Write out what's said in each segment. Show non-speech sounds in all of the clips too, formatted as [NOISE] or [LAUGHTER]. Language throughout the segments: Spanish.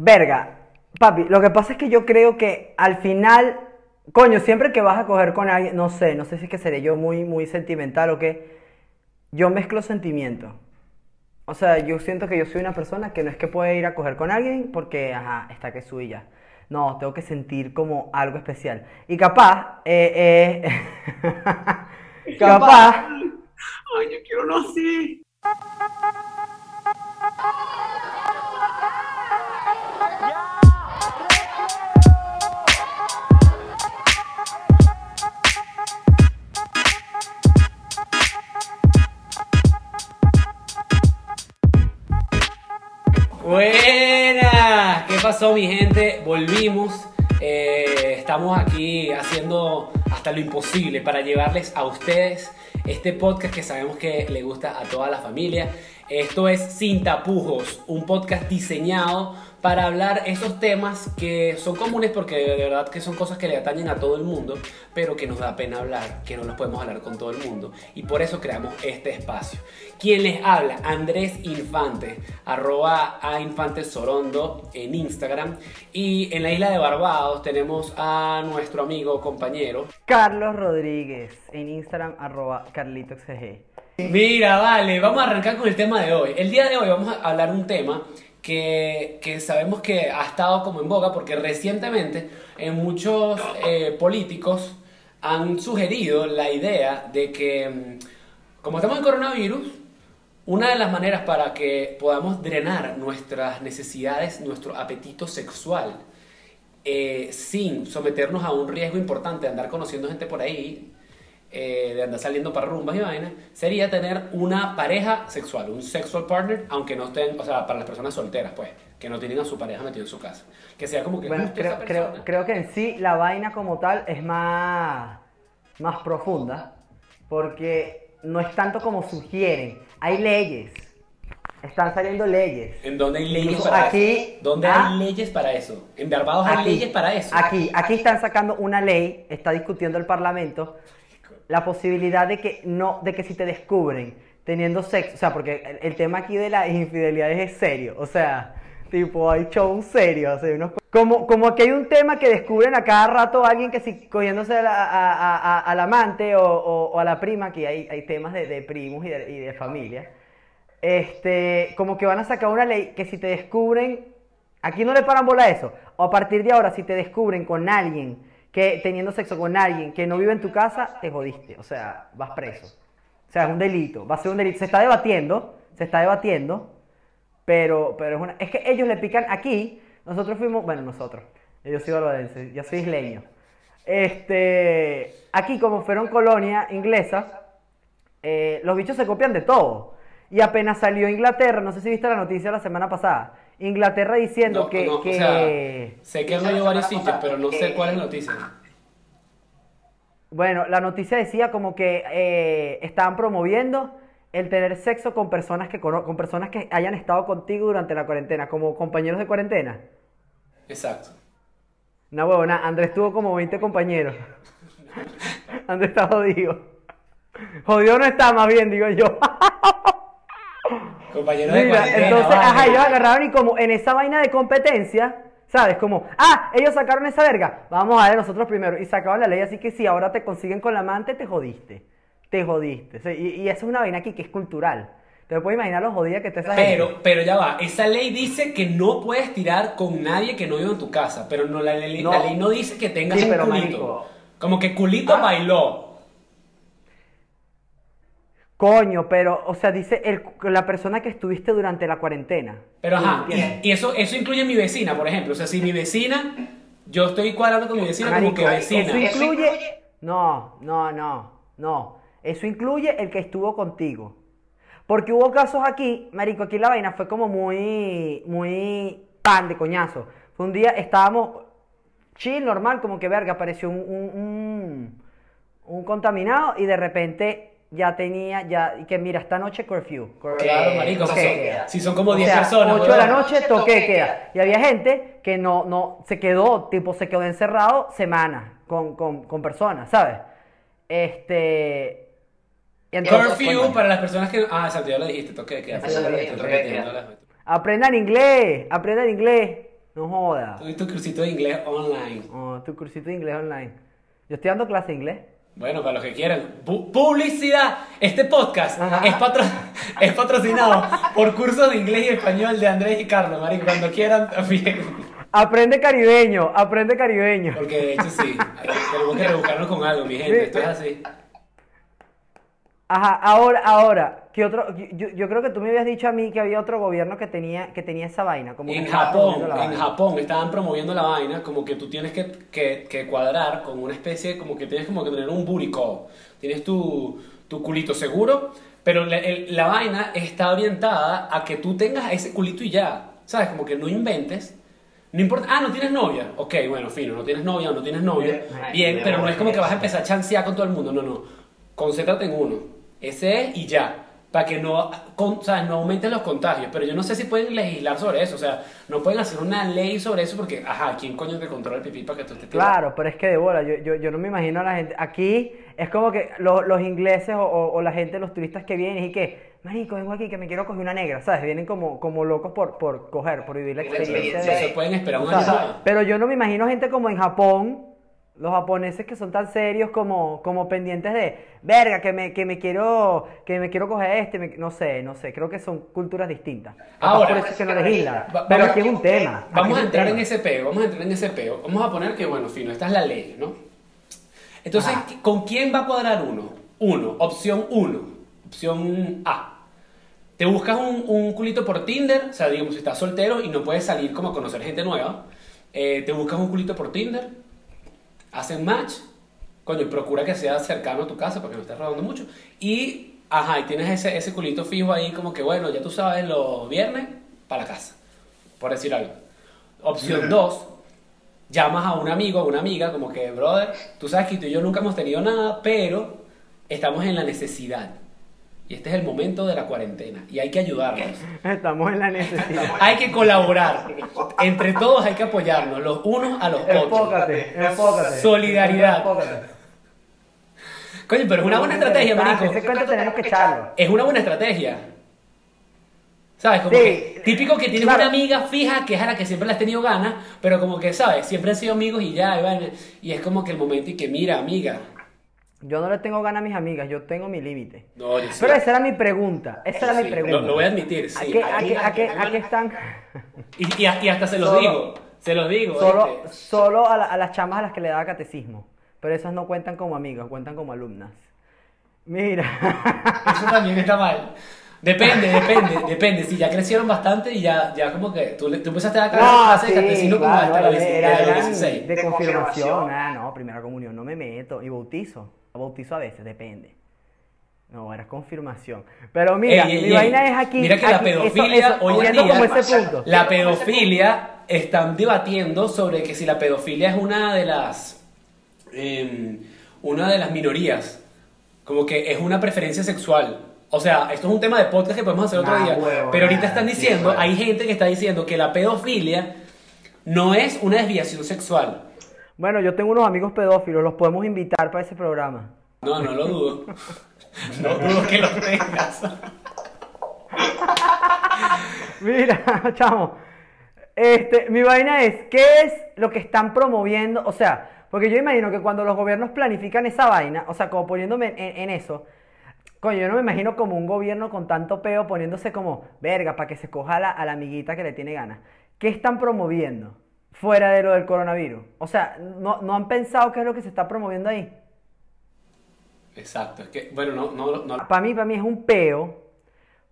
Verga, papi, lo que pasa es que yo creo que al final, coño, siempre que vas a coger con alguien, no sé, no sé si es que seré yo muy, muy sentimental o qué, yo mezclo sentimientos. O sea, yo siento que yo soy una persona que no es que puede ir a coger con alguien porque, ajá, está que suya. No, tengo que sentir como algo especial. Y capaz, eh, eh, [LAUGHS] capaz, Ay, yo quiero no así. Buenas, ¿qué pasó mi gente? Volvimos. Eh, estamos aquí haciendo hasta lo imposible para llevarles a ustedes este podcast que sabemos que le gusta a toda la familia. Esto es Sin Tapujos, un podcast diseñado para hablar esos temas que son comunes porque de verdad que son cosas que le atañen a todo el mundo, pero que nos da pena hablar, que no los podemos hablar con todo el mundo. Y por eso creamos este espacio. Quien les habla, Andrés Infante, arroba a Infante Sorondo en Instagram. Y en la isla de Barbados tenemos a nuestro amigo, compañero. Carlos Rodríguez, en Instagram, arroba carlitoxg. Mira, vale, vamos a arrancar con el tema de hoy. El día de hoy vamos a hablar un tema que, que sabemos que ha estado como en boga porque recientemente en muchos eh, políticos han sugerido la idea de que, mm, como estamos en coronavirus, una de las maneras para que podamos drenar nuestras necesidades, nuestro apetito sexual, eh, sin someternos a un riesgo importante de andar conociendo gente por ahí, eh, de andar saliendo para rumbas y vainas, sería tener una pareja sexual, un sexual partner, aunque no estén, o sea, para las personas solteras, pues, que no tienen a su pareja metido en su casa. Que sea como que Bueno, creo, creo, creo que en sí la vaina como tal es más, más profunda, porque no es tanto como sugieren, hay leyes, están saliendo leyes. ¿En dónde hay leyes para aquí- eso? ¿Dónde ¿Ah? hay leyes para eso? En Barbados hay leyes para eso. Aquí, aquí están sacando una ley, está discutiendo el Parlamento, la posibilidad de que no, de que si te descubren teniendo sexo, o sea, porque el, tema aquí de las infidelidades es serio, o sea, tipo, hay show serio, como, como que hay un tema que descubren a cada rato a alguien que si cogiéndose a la- a- al amante o, a la prima, que hay, hay temas de, primos y de, y de familia, este, como que van a sacar una ley que si te descubren, aquí no le paran bola a eso, o a partir de ahora si te descubren con alguien que teniendo sexo con alguien que no vive en tu casa, te jodiste, o sea, vas preso. O sea, es un delito, va a ser un delito. Se está debatiendo, se está debatiendo, pero, pero es que ellos le pican aquí, nosotros fuimos, bueno, nosotros, yo soy barbadense, yo soy isleño. Este, aquí como fueron colonia inglesa, eh, los bichos se copian de todo. Y apenas salió Inglaterra, no sé si viste la noticia la semana pasada, Inglaterra diciendo No, que... no, o que- sea, sé que han leído varios sitios, pero no sé cuál es la noticia. Bueno, la noticia decía como que eh, estaban promoviendo el tener sexo con personas que con personas que hayan estado contigo durante la cuarentena, como compañeros de cuarentena. Exacto. Una huevona, Andrés tuvo como 20 compañeros. [LAUGHS] Andrés está jodido. Jodido no está, más bien, digo yo. [LAUGHS] Compañeros de Mira, cuarentena, entonces, vale. ajá, ellos agarraron y como en esa vaina de competencia, ¿sabes? Como, ah, ellos sacaron esa verga, vamos a ver nosotros primero. Y sacaban la ley, así que si ahora te consiguen con la amante, te jodiste. Te jodiste. O sea, y, y eso es una vaina aquí que es cultural. Te puedes imaginar lo jodida que te esa gente. Pero, pero ya va, esa ley dice que no puedes tirar con nadie que no viva en tu casa, pero no, la, ley, No. la ley no dice que tengas Sí, un pero, culito. Como que culito Ah. bailó. Coño, pero, o sea, dice el, la persona que estuviste durante la cuarentena. Pero ajá, y, y eso, eso incluye a mi vecina, por ejemplo. O sea, si mi vecina, yo estoy cuadrando con mi vecina como que vecina. Eso incluye. No, no, no, no. Eso incluye el que estuvo contigo. Porque hubo casos aquí, Marico, aquí la vaina fue como muy, muy pan de coñazo. Fue un día, estábamos chill, normal, como que verga, apareció un, un, un, un contaminado y de repente ya tenía, ya, y que mira, esta noche curfew. Cur- Claro, marico, si son, si como O 10 sea, personas. 8 de la noche, toque queda. Y había gente que no, no, se quedó, tipo, se quedó encerrado semanas con, con, con personas, ¿sabes? Este. entonces, Curfew para las personas que. Ah, exacto, ya lo dijiste, toque de queda. Aprendan inglés, aprendan inglés. No joda. Y tu cursito de inglés online. Oh, tu cursito de inglés online. Yo estoy dando clase de inglés. Bueno, para los que quieran. Pu- publicidad. Este podcast es, patro- [LAUGHS] es patrocinado por cursos de inglés y español de Andrés y Carlos, marico. Cuando quieran, también. Aprende caribeño, aprende caribeño. Porque de hecho sí. Tenemos que rebuscarnos con algo, mi gente. Esto es así. Ajá, ahora, ahora, ¿qué otro? Yo, yo creo que tú me habías dicho a mí que había otro gobierno que tenía, que tenía esa vaina. Como que En Japón, promoviendo la en vaina. Japón estaban promoviendo la vaina como que tú tienes que, que, que cuadrar con una especie, como que tienes como que tener un booty call. Tienes tu, tu culito seguro, pero la, el- la vaina está orientada a que tú tengas ese culito y ya. ¿Sabes? Como que no inventes. No importa, ah, no tienes novia. Ok, bueno, fino, no tienes novia o no tienes novia. Bien, pero no es como a que vas a empezar a chancear con todo el mundo. No, no. Concéntrate en uno. Ese es y ya. Para que no, con, ¿sabes? no aumenten los contagios. Pero yo no sé si pueden legislar sobre eso. O sea, no pueden hacer una ley sobre eso porque, ajá, ¿quién coño te controla el pipí para que tú estés tirando? Claro, pero es que de bola, yo, yo, yo no me imagino a la gente. Aquí es como que lo- los ingleses o, o- o la gente, los turistas que vienen y que, marico, vengo aquí que me quiero coger una negra, ¿sabes? Vienen como, como locos por, por coger, por vivir la experiencia experiencia de... Se pueden esperar un O sea, pero yo no me imagino gente como en Japón, los japoneses que son tan serios como, como pendientes de, verga, que me, que me quiero, que me quiero coger este, me- no sé, no sé, creo que son culturas distintas. Ahora, por eso es que no legislan. va- Pero aquí es un tema. Vamos a entrar tema. en ese peo, vamos a entrar en ese peo. Vamos a poner que, bueno, fino, esta es la ley, ¿no? Entonces, Ajá. ¿con quién va a cuadrar uno? Uno, opción uno, opción A. Te buscas un, un culito por Tinder, o sea, digamos, si estás soltero y no puedes salir como a conocer gente nueva, eh, te buscas un culito por Tinder, hacen match, coño, y procura que sea cercano a tu casa para que no estés rodando mucho, y, ajá, y tienes ese, ese culito fijo ahí como que, bueno, ya tú sabes, los viernes, para la casa, por decir algo. Opción 2, llamas a un amigo, a una amiga, como que, brother, tú sabes que tú y yo nunca hemos tenido nada, pero estamos en la necesidad. Y este es el momento de la cuarentena y hay que ayudarnos. Estamos en la necesidad. [LAUGHS] Hay que colaborar. Entre todos hay que apoyarnos, los unos a los otros. Enfócate, enfócate. Solidaridad. Enfócate. Coño, pero es una buena estrategia, marico. Ese cuento tenemos que echarlo. Es una buena estrategia. ¿Sabes? Como Sí. que típico que tienes Claro. una amiga fija que es a la que siempre le has tenido ganas, pero como que, ¿sabes? Siempre han sido amigos y ya, y, vaina. y es como que el momento y que, mira, amiga. Yo no le tengo ganas a mis amigas, yo tengo mi límite. No, yo sí. Pero esa era mi pregunta. Esa era Sí, mi lo, pregunta. lo voy a admitir, ¿A sí. qué, a qué, a qué, a qué están? Y, y, y hasta se los Solo- digo. Se los digo. Solo, solo a, la- a las chamas a las que le daba catecismo. Pero esas no cuentan como amigas, cuentan como alumnas. Mira. [LAUGHS] Eso también está mal. Depende, depende, depende. Si ya crecieron bastante y ya, ya como que tú, le- tú empezaste a dar No, de sí, catecismo como claro, hasta los era- 16, era- de los eran 16. de De confirmación. confirmación. Ah, no, primera comunión, no me meto. Y bautizo. Bautizo a veces, depende. No, era confirmación. Pero mira, Ey, ey, mi ey. vaina es aquí. Mira que la aquí, eso- pedofilia eso, hoy en día. como ese punto. La pedofilia están debatiendo sobre que si la pedofilia es una de las. em, una de las minorías. Como que es una preferencia sexual. O sea, esto es un tema de podcast que podemos hacer otro Nah, día. huevo, pero ahorita están diciendo, hay gente que está diciendo que la pedofilia no es una desviación sexual. Bueno, yo tengo unos amigos pedófilos, los podemos invitar para ese programa. No, no lo dudo. [LAUGHS] No dudo que lo tengas. [LAUGHS] Mira, [LAUGHS] chamo. Este, mi vaina es, ¿qué es lo que están promoviendo? O sea, porque yo imagino que cuando los gobiernos planifican esa vaina, o sea, como poniéndome en, en eso, coño, yo no me imagino como un gobierno con tanto peo poniéndose como, verga, para que se coja a la, a la amiguita que le tiene ganas. ¿Qué están promoviendo fuera de lo del coronavirus? O sea, ¿no, no han pensado qué es lo que se está promoviendo ahí? Exacto, es que, bueno, no, no, no. Para mí, para mí es un peo,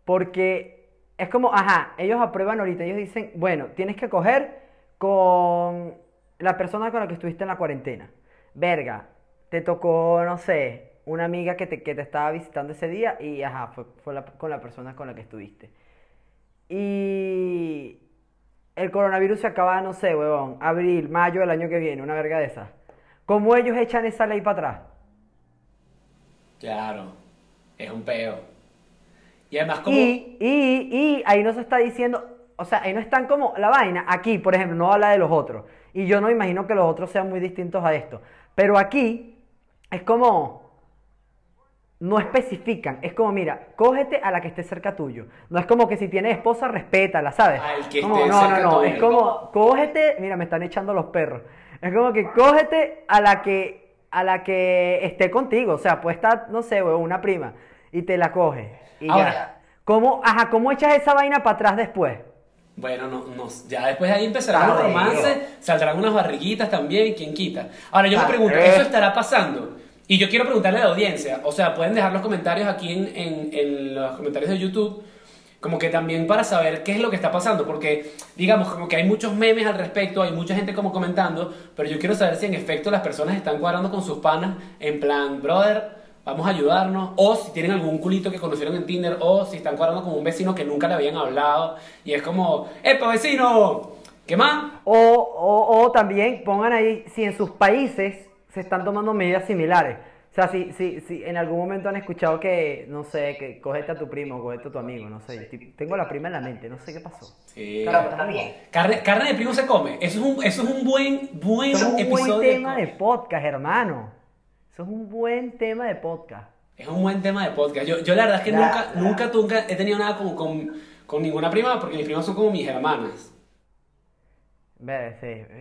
porque es como, ajá, ellos aprueban ahorita, ellos dicen, bueno, tienes que coger con la persona con la que estuviste en la cuarentena. Verga, te tocó, no sé, una amiga que te, que te estaba visitando ese día y, ajá, fue, fue la- con la persona con la que estuviste. Y el coronavirus se acaba, no sé, huevón, abril, mayo del año que viene, una verga de esas. ¿Cómo ellos echan esa ley para atrás? Claro, es un peo. Y además, como. Y, y, y ahí no se está diciendo, o sea, ahí no están como la vaina. Aquí, por ejemplo, no habla de los otros. Y yo no imagino que los otros sean muy distintos a esto. Pero aquí es como, no especifican. Es como, mira, cógete a la que esté cerca tuyo. No es como que si tienes esposa, respétala, ¿sabes? Al que Como, esté no, cerca no, no. tuyo. Es como, cógete, mira, me están echando los perros. Es como que cógete a la que, a la que esté contigo. O sea, puede estar, no sé, weón, una prima. Y te la coges. Y Ahora- ya. ¿Cómo, ajá, ¿cómo echas esa vaina para atrás después? Bueno, no, no, ya después de ahí empezarán los romances, saldrán unas barriguitas también, quién quita. Ahora yo me Ah, pregunto, eh. ¿eso estará pasando? Y yo quiero preguntarle a la audiencia, o sea, pueden dejar los comentarios aquí en, en- los comentarios de YouTube, como que también para saber qué es lo que está pasando, porque digamos como que hay muchos memes al respecto, hay mucha gente como comentando, pero yo quiero saber si en efecto las personas están cuadrando con sus panas en plan, brother, vamos a ayudarnos, o si tienen algún culito que conocieron en Tinder, o si están cuadrando con un vecino que nunca le habían hablado, y es como, ¡epa vecino! ¿Qué más? O, o, o también pongan ahí si en sus países se están tomando medidas similares. O sea, si, si, si en algún momento han escuchado que, no sé, que cogete a tu primo, cogete a tu amigo, no sé. Tengo la prima en la mente, no sé qué pasó. Sí. Claro, está bien. Carne, carne de primo se come. Eso es un, eso es un buen, buen Eso es un episodio. buen de tema de podcast, hermano. Eso es un buen tema de podcast. Es un buen tema de podcast. Yo, yo la verdad es que nunca, nunca, nunca he tenido nada con, con, con ninguna prima, porque mis primas son como mis hermanas. Sí,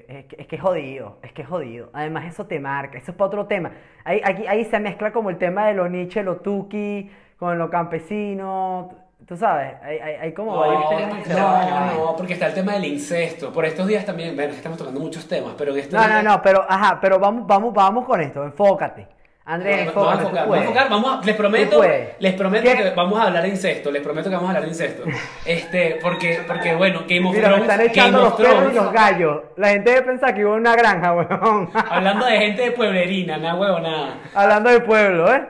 es que, es que es jodido, es que es jodido. Además, eso te marca, eso es para otro tema. Ahí, aquí, ahí se mezcla como el tema de lo Nietzsche, lo Tuki, con lo campesino. Tú sabes, hay, hay, hay como varios No, no, no, porque está el tema del incesto. Por estos días también, bueno, estamos tocando muchos temas, pero en estos No, no, no, pero, ajá, pero vamos, vamos, vamos con esto, enfócate. Andrés, Vamos a enfocar, vamos a enfocar, vamos a- les prometo, les prometo ¿Qué? que vamos a hablar de incesto, les prometo que vamos a hablar de incesto. [LAUGHS] Este, porque, porque bueno, Game of Mira, me Thrones, están Game echando of los perros y los gallos. La gente debe pensar que hubo una granja, [LAUGHS] weón. hablando de gente de pueblerina, nada huevo, nada. Hablando del pueblo, ¿eh?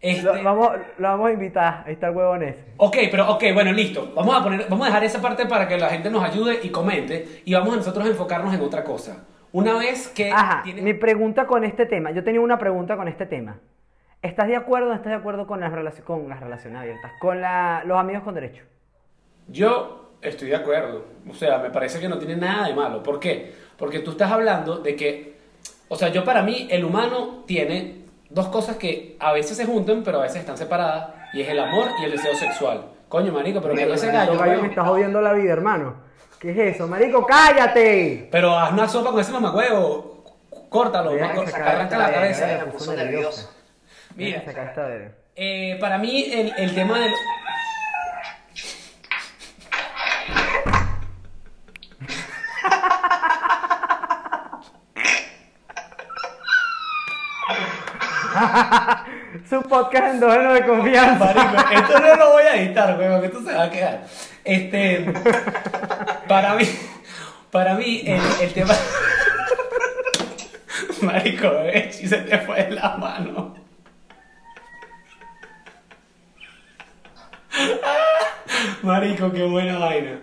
Este, Lo, vamos, lo vamos a invitar, ahí está el huevón ese. Ok, pero ok, bueno, listo. Vamos a poner, vamos a dejar esa parte para que la gente nos ayude y comente y vamos a nosotros a enfocarnos en otra cosa. Una vez que Ajá, tienes- mi pregunta con este tema, yo tenía una pregunta con este tema. ¿Estás de acuerdo o no estás de acuerdo con las, con las relaciones abiertas? Con la, los amigos con derecho. Yo estoy de acuerdo. O sea, me parece que no tiene nada de malo. ¿Por qué? Porque tú estás hablando de que, o sea, yo para mí el humano tiene dos cosas que a veces se juntan, pero a veces están separadas, y es el amor y el deseo sexual. Coño, marico, pero que ese gallo, me está jodiendo la vida, hermano. ¿Qué es eso? Marico, cállate. Pero haz una sopa con ese mamacuevo. Córtalo, Mira, saca arranca la cabeza. me me puso nervioso. Mira, Saca esta verga. Eh, para mí el, el tema del... [LAUGHS] Su podcast endógeno de confianza. Marico, esto no lo voy a editar, weón, que esto se va a quedar. Este, para mí, para mí el, el tema... [LAUGHS] Marico, eh, si se te fue de la mano. Marico, qué buena vaina.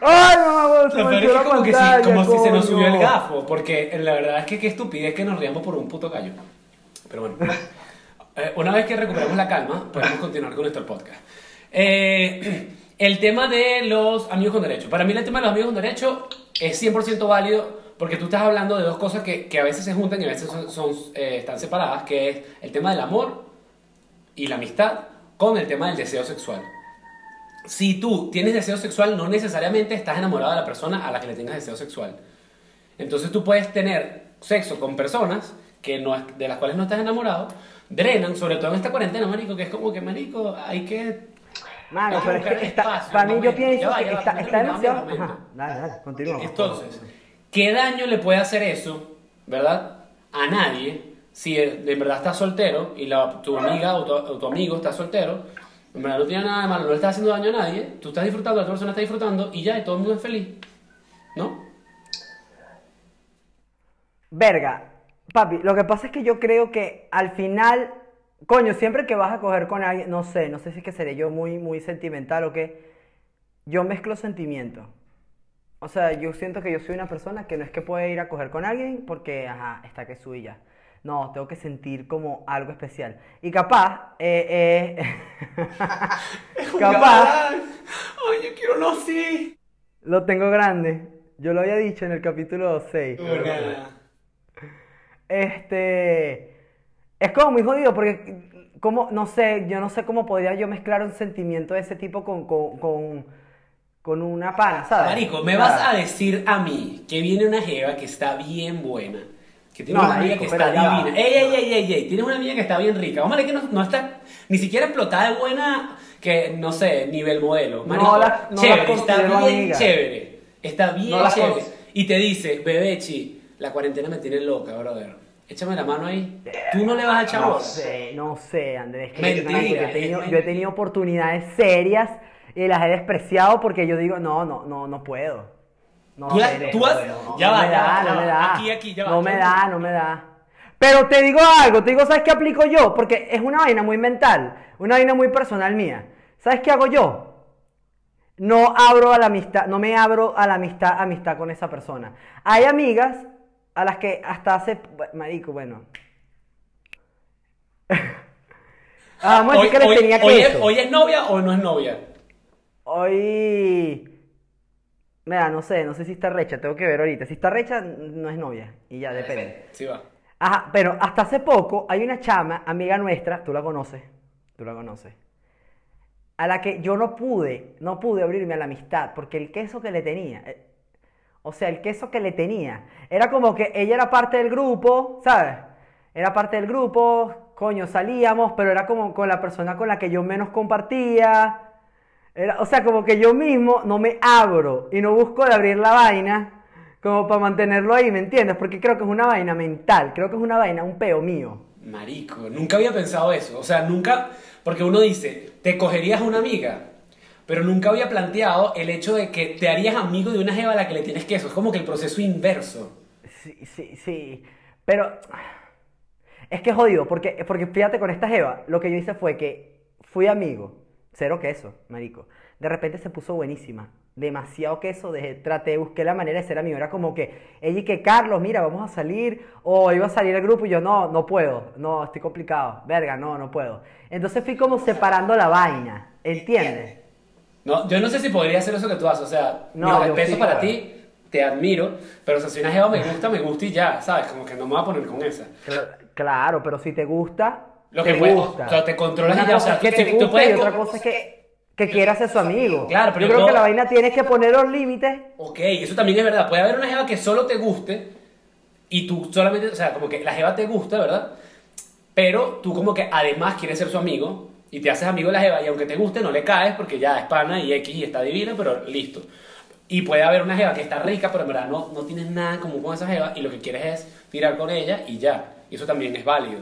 ¡Ay, se Lo peor es que como que pantalla, como si se nos subió el gafo, porque la verdad es que qué estupidez que nos riamos por un puto gallo. Pero bueno, [LAUGHS] eh, una vez que recuperemos la calma, podemos continuar con nuestro podcast. Eh, el tema de los amigos con derecho. Para mí el tema de los amigos con derecho es 100% válido porque tú estás hablando de dos cosas que, que a veces se juntan y a veces son, eh, están separadas, que es el tema del amor y la amistad con el tema del deseo sexual. Si tú tienes deseo sexual, no necesariamente estás enamorado de la persona a la que le tengas deseo sexual. Entonces tú puedes tener sexo con personas que no, de las cuales no estás enamorado, drenan, sobre todo en esta cuarentena, marico, que es como que, marico, hay que... Mano, Vamos a pero es buscar que está, espacio, para mí yo pienso va, que va, está, está demasiado... Ajá, dale, dale, continúa. Entonces, ¿qué daño le puede hacer eso, verdad, a nadie si de de verdad estás soltero y la, tu amiga o tu, o tu amigo está soltero? En verdad no tiene nada de malo, no le estás haciendo daño a nadie, tú estás disfrutando, la otra persona está disfrutando y ya, y todo el mundo es feliz. ¿No? Verga, papi, lo que pasa es que yo creo que al final, coño, siempre que vas a coger con alguien, no sé, no sé si es que seré yo muy, muy sentimental o qué, yo mezclo sentimientos. O sea, yo siento que yo soy una persona que no es que puede ir a coger con alguien porque, ajá, está que suya. ya. No, tengo que sentir como algo especial. Y capaz, eh, eh, [LAUGHS] capaz, Ay, yo quiero no sí. lo tengo grande. Yo lo había dicho en el capítulo 6. Este. Es como muy jodido porque, como, no sé, yo no sé cómo podría yo mezclar un sentimiento de ese tipo con, con, con, con una pana, ¿sabes? Marico, me vas a decir a mí que viene una jeva que está bien buena. Que tiene No, una amiga que está divina. Ey, ey, ey, ey, ey. Tienes una amiga que está bien rica. Vamos a ver que no, no está ni siquiera explotada de buena, que no sé, nivel modelo. Marico, la- no la chévere, está bien amiga. chévere. Está bien No chévere. Y te dice, Bebechi, la cuarentena me tiene loca, brother. Échame la mano ahí. Tú no le vas a echar No bola. sé, no sé, Andrés. que Mentira, yo, he tenido, yo he tenido oportunidades serias y las he despreciado porque yo digo, no, no, no, no puedo. No, Tú tú has- no, ya no va, me da, no me da. Aquí, aquí, ya va, No me da, no me da. Pero te digo algo, te digo, ¿sabes qué aplico yo? Porque es una vaina muy mental, una vaina muy personal mía. ¿Sabes qué hago yo? No abro a la amistad, no me abro a la amistad, amistad con esa persona. Hay amigas a las que hasta hace, marico, bueno. [LAUGHS] Ah, vamos a Hoy, decir que les hoy- tenía hoy es, queso. hoy es novia o no es novia? Hoy. Mira, no sé, no sé si está recha, tengo que ver ahorita. Si está recha, no es novia. Y ya, depende. Sí va. Ajá, pero hasta hace poco hay una chama, amiga nuestra, tú la conoces, tú la conoces, a la que yo no pude, no pude abrirme a la amistad, porque el queso que le tenía, eh, o sea, el queso que le tenía, era como que ella era parte del grupo, ¿sabes? Era parte del grupo, coño, salíamos, pero era como con la persona con la que yo menos compartía. Era, o sea, como que yo mismo no me abro y no busco de abrir la vaina como para mantenerlo ahí, ¿me entiendes? Porque creo que es una vaina mental, creo que es una vaina, un peo mío. Marico, nunca había pensado eso. O sea, nunca. Porque uno dice, te cogerías una amiga. Pero nunca había planteado el hecho de que te harías amigo de una jeva a la que le tienes queso. Es como que el proceso inverso. Sí, sí, sí. Pero es que es jodido, porque, porque fíjate con esta jeva, lo que yo hice fue que fui amigo, cero queso, marico. De repente se puso buenísima, demasiado queso, traté, busqué la manera de ser amigo. Era como que ella y que Carlos, mira, vamos a salir, o iba a salir el grupo y yo, no, no puedo, no, estoy complicado, verga, no, no puedo. Entonces fui como separando la vaina, ¿entiendes? No, yo no sé si podría hacer eso que tú haces. O sea, No, mi yo respeto sí, para claro. ti, te admiro. Pero o sea, si una jeva me [LAUGHS] gusta, me gusta y ya, ¿sabes? Como que no me voy a poner con esa. Cla- Claro, pero si te gusta, Lo te que puedes- gusta. o sea, te controlas Una y ya, o sea, que tú- te gusta puedes y otra co- cosa es que, que quieras ser su amigo. Claro, pero yo creo todo- que la vaina tienes que poner los límites. Ok, eso también es verdad. Puede haber una jeva que solo te guste y tú solamente, o sea, como que la jeva te gusta, ¿verdad? Pero tú como que además quieres ser su amigo y te haces amigo de la jeva y aunque te guste no le caes porque ya es pana y X y está divina, pero listo. Y puede haber una jeva que está rica, pero en verdad no, no tienes nada en común con esa jeva y lo que quieres es tirar con ella y ya. Y eso también es válido.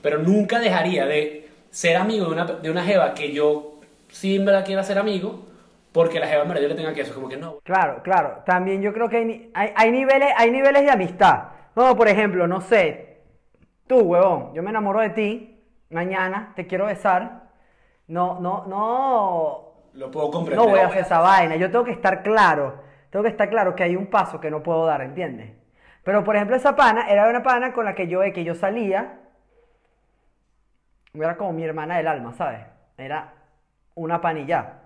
Pero nunca dejaría de ser amigo de una, de una jeva que yo sí en verdad quiera ser amigo porque la jeva en verdad yo le tenga que eso. Como que no, Claro, claro. También yo creo que hay, hay niveles, hay niveles de amistad. No, por ejemplo, no sé, tú, huevón, yo me enamoro de ti, mañana te quiero besar. No, no, no, Lo puedo comprender. no voy a hacer esa vaina. Yo tengo que estar claro, tengo que estar claro que hay un paso que no puedo dar, ¿entiendes? Pero por ejemplo, esa pana era una pana con la que yo, que yo salía, era como mi hermana del alma, ¿sabes? Era una panilla.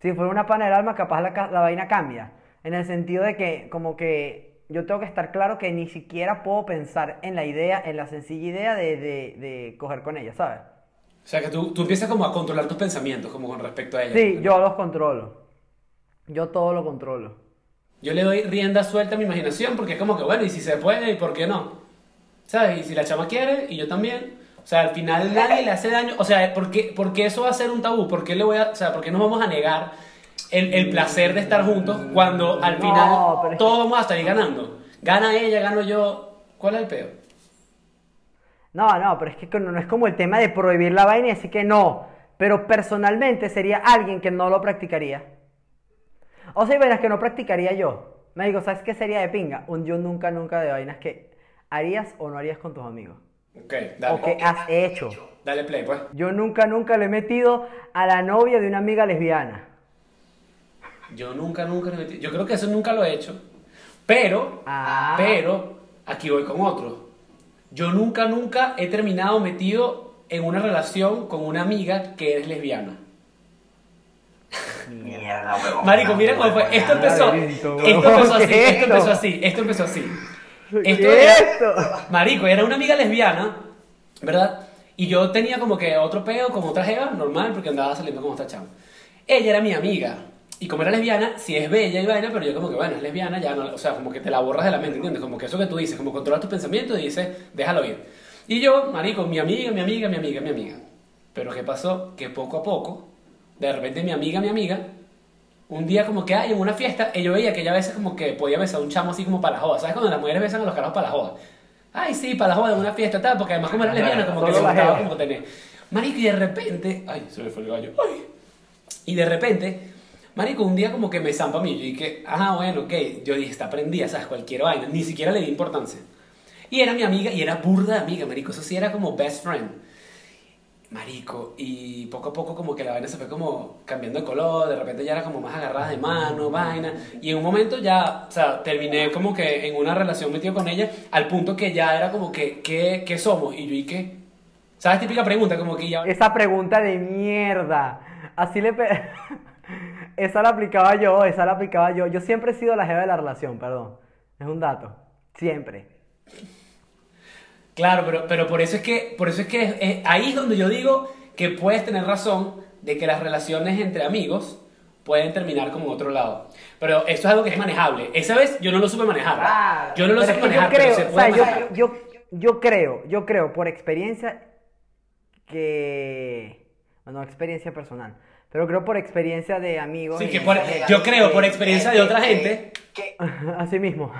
Si fuera una pana del alma, capaz la, vaina cambia. En el sentido de que, como que yo tengo que estar claro que ni siquiera puedo pensar en la idea, en la sencilla idea de, de, de coger con ella, ¿sabes? O sea, que tú, tú empiezas como a controlar tus pensamientos, como con respecto a ella. Sí, yo los controlo. Yo todo lo controlo. Yo le doy rienda suelta a mi imaginación porque es como que, bueno, y si se puede, ¿y por qué no? ¿Sabes? Y si la chama quiere, y yo también. O sea, al final nadie le hace daño. O sea, ¿por qué, por qué eso va a ser un tabú? ¿Por qué, le voy a, o sea, ¿por qué nos vamos a negar el, el placer de estar juntos cuando al No, final pero es todos vamos a salir ganando? Gana ella, gano yo. ¿Cuál es el peor? No, no, pero es que no, no es como el tema de prohibir la vaina y decir que no. Pero personalmente sería alguien que no lo practicaría. O sea, hay vainas que no practicaría yo. Me digo, ¿sabes qué sería de pinga? Un yo nunca, nunca de vainas que harías o no harías con tus amigos. Ok, O dale. que has hecho. Dale play, pues. Yo nunca, nunca le he metido a la novia de una amiga lesbiana. Yo nunca, nunca, le metí- yo creo que eso nunca lo he hecho. Pero, Ah. pero, aquí voy con otro. Yo nunca, nunca he terminado metido en una relación con una amiga que es lesbiana. Mierda. Marico, mira cómo fue. Esto empezó, esto empezó así, ¿qué es esto empezó así, esto empezó así. ¿Qué Esto es era, esto? Marico, era una amiga lesbiana ¿verdad? Y yo tenía como que otro peo con otra jeva, normal, porque andaba saliendo con otra chama. Ella era mi amiga. Y como era lesbiana, sí es bella y vaina, pero yo como que, bueno, es lesbiana, ya no, o sea, como que te la borras de la mente, ¿entiendes? Como que eso que tú dices, como controlas tus pensamientos y dices, déjalo ir. Y yo, marico, mi amiga, mi amiga, mi amiga, mi amiga. Pero ¿qué pasó? Que poco a poco, de repente mi amiga, mi amiga, un día como que hay en una fiesta, y yo veía que ella a veces como que podía besar a un chamo así como para la joda. ¿Sabes cuando las mujeres besan a los carajos para la joda? Ay, sí, para la joda en una fiesta, tal, porque además como era lesbiana, como que le gustaba como tener. Marico, y de repente, ay, se me fue el gallo, ay. Y de repente, marico, un día como que me zampa a mí, yo dije, ah, bueno, ok, yo dije, está prendida, ¿sabes? Cualquier vaina, ni siquiera le di importancia. Y era mi amiga, y era burda amiga, marico, eso sí era como best friend. Marico, y poco a poco como que la vaina se fue como cambiando de color, de repente ya era como más agarrada de mano, vaina, y en un momento ya, o sea, terminé como que en una relación metido con ella, al punto que ya era como que, ¿qué, qué somos? Y yo, ¿y? ¿Sabes? Típica pregunta, como que ya... Esa pregunta de mierda. Así le... [LAUGHS] esa la aplicaba yo, esa la aplicaba yo. Yo siempre he sido la jeva de la relación, perdón. Es un dato. Siempre. Claro, pero, pero por eso es que, por eso es que ahí es donde yo digo que puedes tener razón de que las relaciones entre amigos pueden terminar como en otro lado. Pero eso es algo que es manejable. Esa vez yo no lo supe manejar. Yo no lo supe manejar, yo creo, pero se o puede sea, yo, yo, yo creo, yo creo por experiencia que... Bueno, experiencia personal. Pero creo por experiencia de amigos. Sí, que por- yo creo por experiencia de otra gente. [LAUGHS] Así mismo.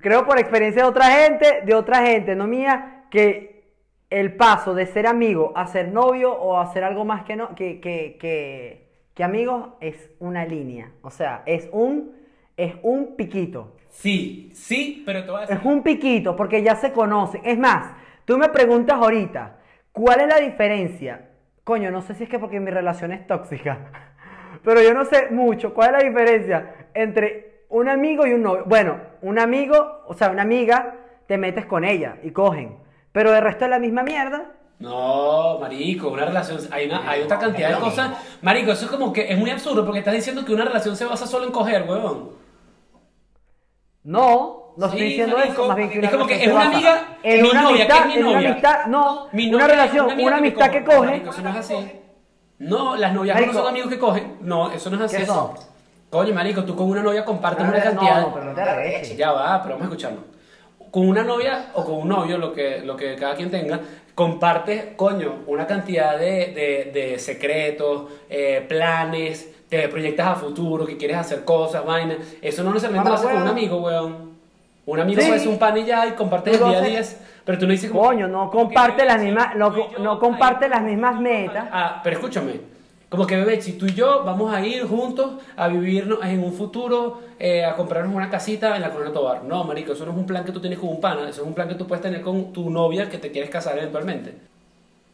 Creo por experiencia de otra gente, de otra gente, no mía, que el paso de ser amigo a ser novio o a ser algo más que, no, que, que, que, que amigos es una línea. O sea, es un, es un piquito. Sí, sí, pero te voy a decir. Es un piquito porque ya se conocen. Es más, tú me preguntas ahorita, ¿cuál es la diferencia? Coño, no sé si es que porque mi relación es tóxica, [LAUGHS] pero yo no sé mucho cuál es la diferencia entre un amigo y un novio. Bueno, un amigo, o sea, una amiga, te metes con ella y cogen, pero de resto es la misma mierda. No, marico, una relación, hay, una, hay otra cantidad de cosas. Marico, eso es como que es muy absurdo porque estás diciendo que una relación se basa solo en coger, huevón. No, no Sí, estoy diciendo marico. eso, más bien que una Es como que es una amiga, en mi una novia, amistad, ¿qué es mi en una novia? amistad, no, Mi una novia relación, una me amistad que coge. Marico, eso no es así. No, las novias Marico. no son amigos que cogen. No, eso no es así. ¿Qué son? Coño, marico, tú con una novia compartes No, una cantidad. no, pero no te arreches. Ya va, pero vamos a escucharlo. Con una novia o con un novio, lo que, lo que cada quien tenga, compartes, coño, una cantidad de, de, de secretos, eh, planes, te proyectas a futuro, que quieres hacer cosas, vainas. Eso no necesariamente lo haces con un amigo, weón. Un amigo Sí. ser un pan y ya y compartes Tú el día a día, pero tú no dices como- Coño, no comparte las mismas, no, yo comparte las mismas metas. Ah, pero escúchame. Como que, bebé, si tú y yo vamos a ir juntos a vivirnos en un futuro, eh, a comprarnos una casita en la Corona Tobar. No, marico, eso no es un plan que tú tienes con un pana, eso es un plan que tú puedes tener con tu novia que te quieres casar eventualmente.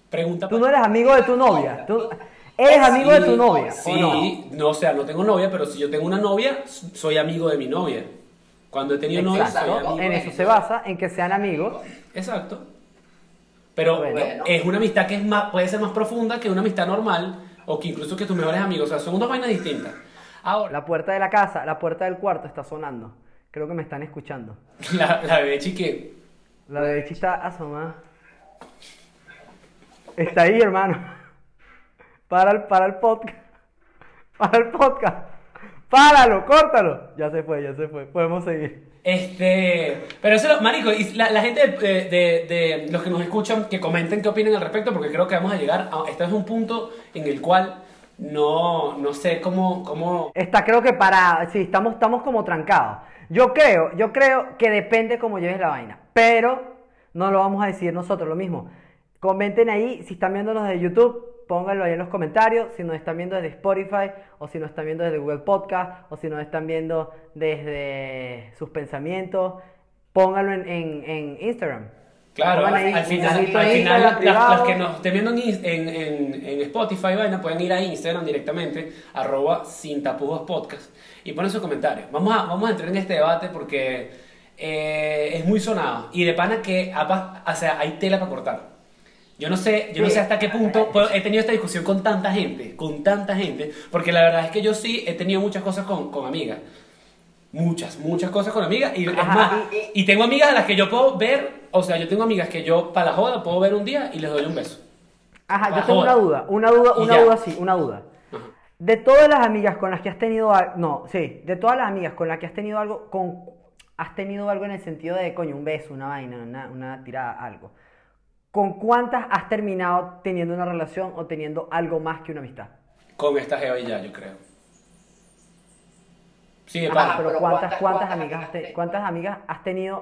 Pregunta Tú no eres amigo de tu novia. Tú eres amigo de tu novia. Sí, ¿o no? no? o sea, no tengo novia, pero si yo tengo una novia, soy amigo de mi novia. Cuando he tenido amigo En eso se basa, en que sean amigos. Exacto. Pero Bueno. es una amistad que es más, puede ser más profunda que una amistad normal o que incluso que tus mejores amigos. O sea, son dos vainas distintas. Ahora, La puerta de la casa, la puerta del cuarto está sonando. Creo que me están escuchando. [LAUGHS] la, la bebé chique. La de Bechi está asomada. Está ahí, hermano. [LAUGHS] Para el, para el podcast. Para el podcast. Páralo, córtalo. Ya se fue, ya se fue. Podemos seguir. Este, pero eso, lo- marico, y la, la gente de, de- de los que nos escuchan, que comenten qué opinan al respecto, porque creo que vamos a llegar a, este es un punto en el cual no, no sé cómo, cómo, Está creo que para... Sí, estamos, estamos como trancados. Yo creo, yo creo que depende cómo lleves la vaina. Pero no lo vamos a decir nosotros, lo mismo. Comenten ahí, si están viéndonos de YouTube, pónganlo ahí en los comentarios. Si nos están viendo desde Spotify, o si nos están viendo desde Google Podcast, o si nos están viendo desde sus pensamientos, pónganlo en, en, en Instagram. Claro, al, final, al final las, que nos estén viendo en, Ins- en, en- en Spotify, vaina, pueden ir a Instagram directamente, arroba sin tapujos podcast, y ponen sus comentarios. Vamos a, vamos a entrar en este debate porque eh, es muy sonado. Y de pana que apa- o sea, hay tela para cortar. Yo no sé, yo no sé hasta qué punto pues, he tenido esta discusión con tanta gente, con tanta gente, porque la verdad es que yo sí he tenido muchas cosas con, con amigas. Muchas, muchas cosas con amigas. Y es más, y tengo amigas a las que yo puedo ver, o sea, yo tengo amigas que yo para la joda puedo ver un día y les doy un beso. Ajá, yo tengo joda. una duda, una duda, una duda sí, una duda. Ajá. De todas las amigas con las que has tenido algo, no, sí, de todas las amigas con las que has tenido algo, con, has tenido algo en el sentido de, coño, un beso, una vaina, una, una tirada, algo. ¿Con cuántas has terminado teniendo una relación o teniendo algo más que una amistad? Con esta jeva y ya, yo creo. Sí, Ajá, pana. pero ¿cuántas, cuántas amigas has te- cuántas amigas has tenido?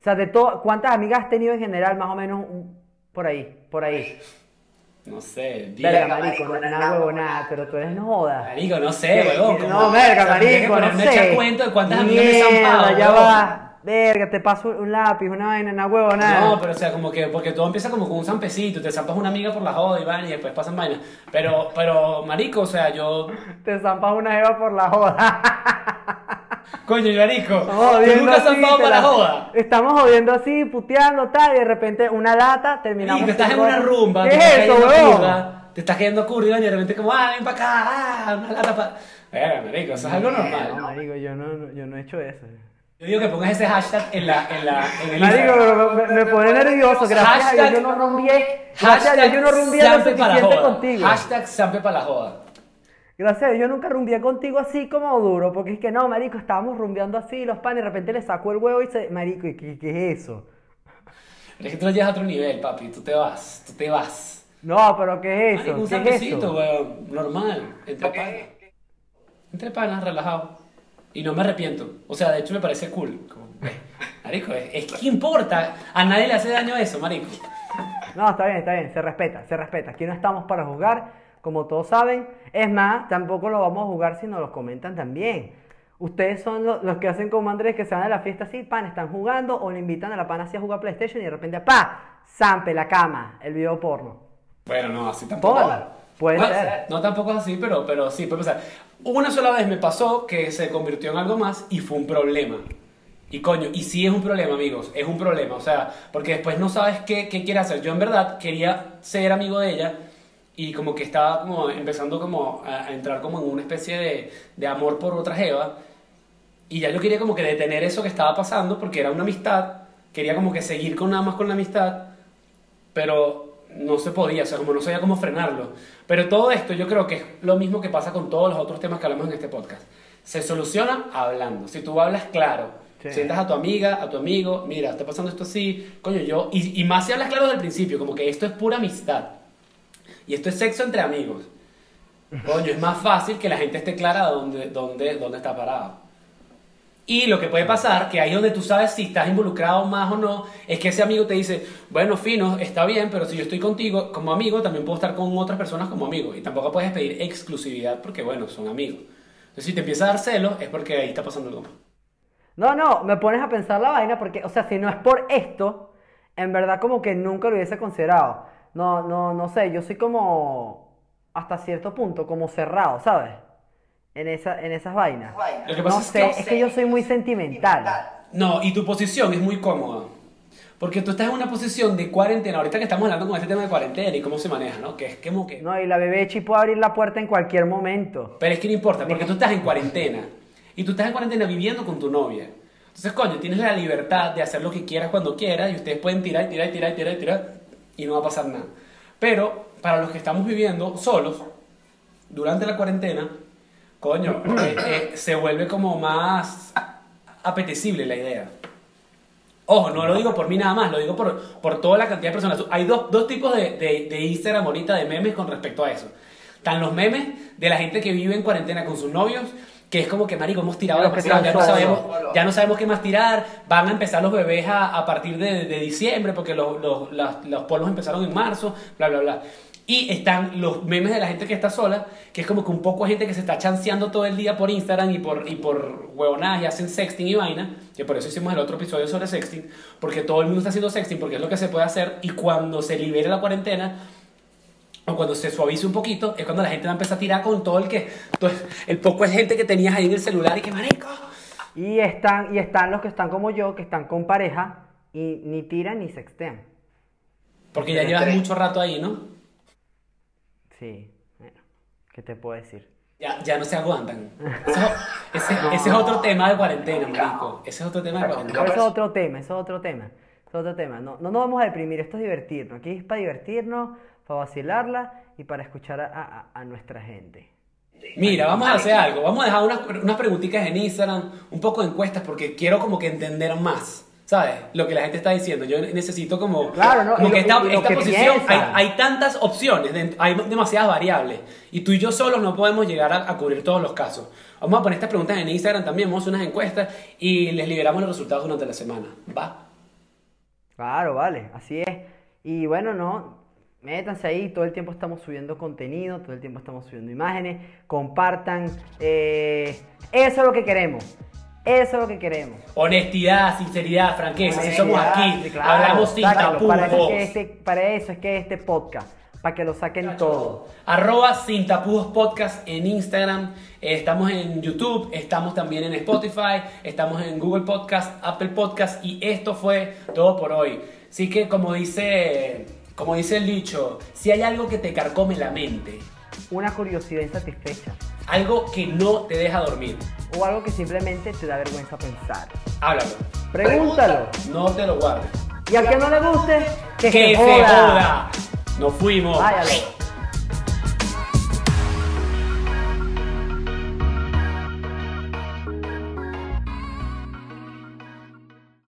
O sea, de todo, ¿cuántas amigas has tenido en general, más o menos un- por ahí, por ahí? No sé, Verga, 10. marico, no, nada huevo, nada, pero tú eres no jodas. Marico, no sé, No, verga, marico, no sé. echar cuento de cuántas amigas me zampado, ya weón. va. Verga, te paso un lápiz, una vaina, una huevo, nada. No, pero o sea, como que, porque todo empieza como con un zampecito, te zampas una amiga por la joda y van y después pasan vainas. Pero, pero, marico, o sea, yo, [LAUGHS] Te zampas una eva por la joda. [LAUGHS] coño, marico, Estamos ¿tú nunca has zampado para la joda? Estamos jodiendo así, puteando, tal, y de repente una lata, terminamos. Marico, estás en una rumba, ¿Qué te es estás eso, curda, te estás cayendo curda y de repente como, ah, ven para acá, ah, una lata para... Verga, marico, eso es algo No, normal. marico, yo no, no- yo no he hecho eso. Yo digo que pongas ese hashtag en la, en la, en el Marico, me, me pone nervioso. Gracias a Dios Hashtag- yo no rumbié. Gracias a Dios yo no rumbié lo suficiente contigo. Hashtag Sampe para la joda. Gracias a Dios yo nunca rumbié contigo así como duro. Porque es que no, marico, estábamos rumbeando así los panes. De repente le sacó el huevo y se. Marico, ¿y qué, qué es eso? Pero es que tú lo llevas a otro nivel, papi. Tú te vas, tú te vas. No, pero ¿qué es Marico, eso? un ¿Qué es eso? weón. Normal. Entre panas. Entre panas, relajado. Y no me arrepiento. O sea, de hecho me parece cool. Como, eh, marico, es, es que importa. A nadie le hace daño eso, marico. No, está bien, está bien, se respeta, se respeta. Aquí no estamos para juzgar, como todos saben. Es más, tampoco lo vamos a juzgar si nos lo comentan también. Ustedes son lo- los que hacen como Andrés, que se van a la fiesta así, pan, están jugando, o le invitan a la pana así a jugar PlayStation y de repente, pa, zampe la cama, el video porno. Bueno, no, así tampoco. Póngalo. Puede Bueno, ser. No, tampoco es así, pero, pero sí, puede pasar. Una sola vez me pasó que se convirtió en algo más y fue un problema. Y coño, y sí es un problema, amigos, es un problema. O sea, porque después no sabes qué, qué quiere hacer. Yo en verdad quería ser amigo de ella y como que estaba como empezando como a, a entrar como en una especie de, de amor por otra jeva. Y ya yo quería como que detener eso que estaba pasando porque era una amistad. Quería como que seguir con nada más con la amistad pero no se podía, o sea, como no sabía cómo frenarlo. Pero todo esto yo creo que es lo mismo que pasa con todos los otros temas que hablamos en este podcast. Se soluciona hablando. Si tú hablas claro, Sí. sientas a tu amiga, a tu amigo, mira, está pasando esto así, coño, yo, y, y más si hablas claro desde el principio, como que esto es pura amistad. Y esto es sexo entre amigos. Coño, es más fácil que la gente esté clara dónde, dónde, dónde está parado. Y lo que puede pasar, que ahí donde tú sabes si estás involucrado más o no, es que ese amigo te dice, bueno, fino, está bien, pero si yo estoy contigo como amigo, también puedo estar con otras personas como amigo. Y tampoco puedes pedir exclusividad porque, bueno, son amigos. Entonces, si te empieza a dar celos, es porque ahí está pasando algo. No, no, me pones a pensar la vaina porque, o sea, si no es por esto, en verdad como que nunca lo hubiese considerado. No, no, no sé, yo soy como, hasta cierto punto, como cerrado, ¿sabes? En, esa, en esas vainas. Lo que pasa No es sé, que... es que yo soy muy sentimental. No, y tu posición es muy cómoda. Porque tú estás en una posición de cuarentena, ahorita que estamos hablando con este tema de cuarentena y cómo se maneja, ¿no? Que es como que... No, y la bebé Chi puede abrir la puerta en cualquier momento. Pero es que no importa, porque tú estás en cuarentena. Y tú estás en cuarentena viviendo con tu novia. Entonces, coño, tienes la libertad de hacer lo que quieras cuando quieras y ustedes pueden tirar, y tirar, y tirar, y tirar, y tirar y no va a pasar nada. Pero para los que estamos viviendo solos, durante la cuarentena, coño, [CLEARS THROAT] eh, eh, se vuelve como más apetecible la idea. Ojo, no lo digo por mí nada más, lo digo por, por toda la cantidad de personas. Hay dos, dos tipos de, de, de Instagram ahorita de memes con respecto a eso. Están los memes de la gente que vive en cuarentena con sus novios, que es como que, marico, hemos tirado la presión, ya no, sabemos, ya no sabemos qué más tirar, van a empezar los bebés a, a partir de, de diciembre, porque los, los, las- los polos empezaron en marzo, bla, bla, bla. Y están los memes de la gente que está sola, que es como que un poco gente que se está chanceando todo el día por Instagram y por, y por huevonadas y hacen sexting y vaina, que por eso hicimos el otro episodio sobre sexting, porque todo el mundo está haciendo sexting, porque es lo que se puede hacer, y cuando se libere la cuarentena, o cuando se suavice un poquito, es cuando la gente va a empezar a tirar con todo el que, todo el poco de gente que tenías ahí en el celular y que marico. Y están, y están los que están como yo, que están con pareja y ni tiran ni sextean. Porque ya llevas mucho rato ahí, ¿no? Sí, bueno, ¿qué te puedo decir? Ya, ya no se aguantan. [LAUGHS] Eso- ese, ese es otro tema de cuarentena, marico. Ese es otro tema de cuarentena. eso es otro tema, eso es otro tema. Eso es otro tema. No, no nos vamos a deprimir, esto es divertirnos. Aquí es para divertirnos, para vacilarla y para escuchar a, a- a nuestra gente. Mira, vamos a hacer algo. Vamos a dejar unas, unas preguntitas en Instagram, un poco de encuestas, porque quiero como que entender más. ¿Sabes? Lo que la gente está diciendo. Yo necesito como, Claro, ¿no? como Y que lo- esta, lo esta que posición, hay, tantas opciones, hay demasiadas variables. Y tú y yo solos no podemos llegar a, a cubrir todos los casos. Vamos a poner estas preguntas en Instagram también, vamos a hacer unas encuestas y les liberamos los resultados durante la semana. ¿Va? Claro, vale, así es. Y bueno, no, métanse ahí, todo el tiempo estamos subiendo contenido, todo el tiempo estamos subiendo imágenes, compartan. eh, eso es lo que queremos, eso es lo que queremos. Honestidad, sinceridad, franqueza. Si somos aquí, claro, hablamos sin sácalo, para eso, es tapujos. que este, para eso es que este podcast, para que lo saquen todo. Arroba sin tapujos podcast en Instagram. Eh, Estamos en YouTube, estamos también en Spotify, estamos en Google Podcast, Apple Podcast y esto fue todo por hoy. Así que como dice, como dice el dicho, si hay algo que te carcome la mente, Una curiosidad insatisfecha algo que no te deja dormir, o algo que simplemente te da vergüenza pensar. háblalo. Pregúntalo. No te lo guardes. Y al que no le guste, que, Que se se joda. joda. Nos fuimos. Váyalo.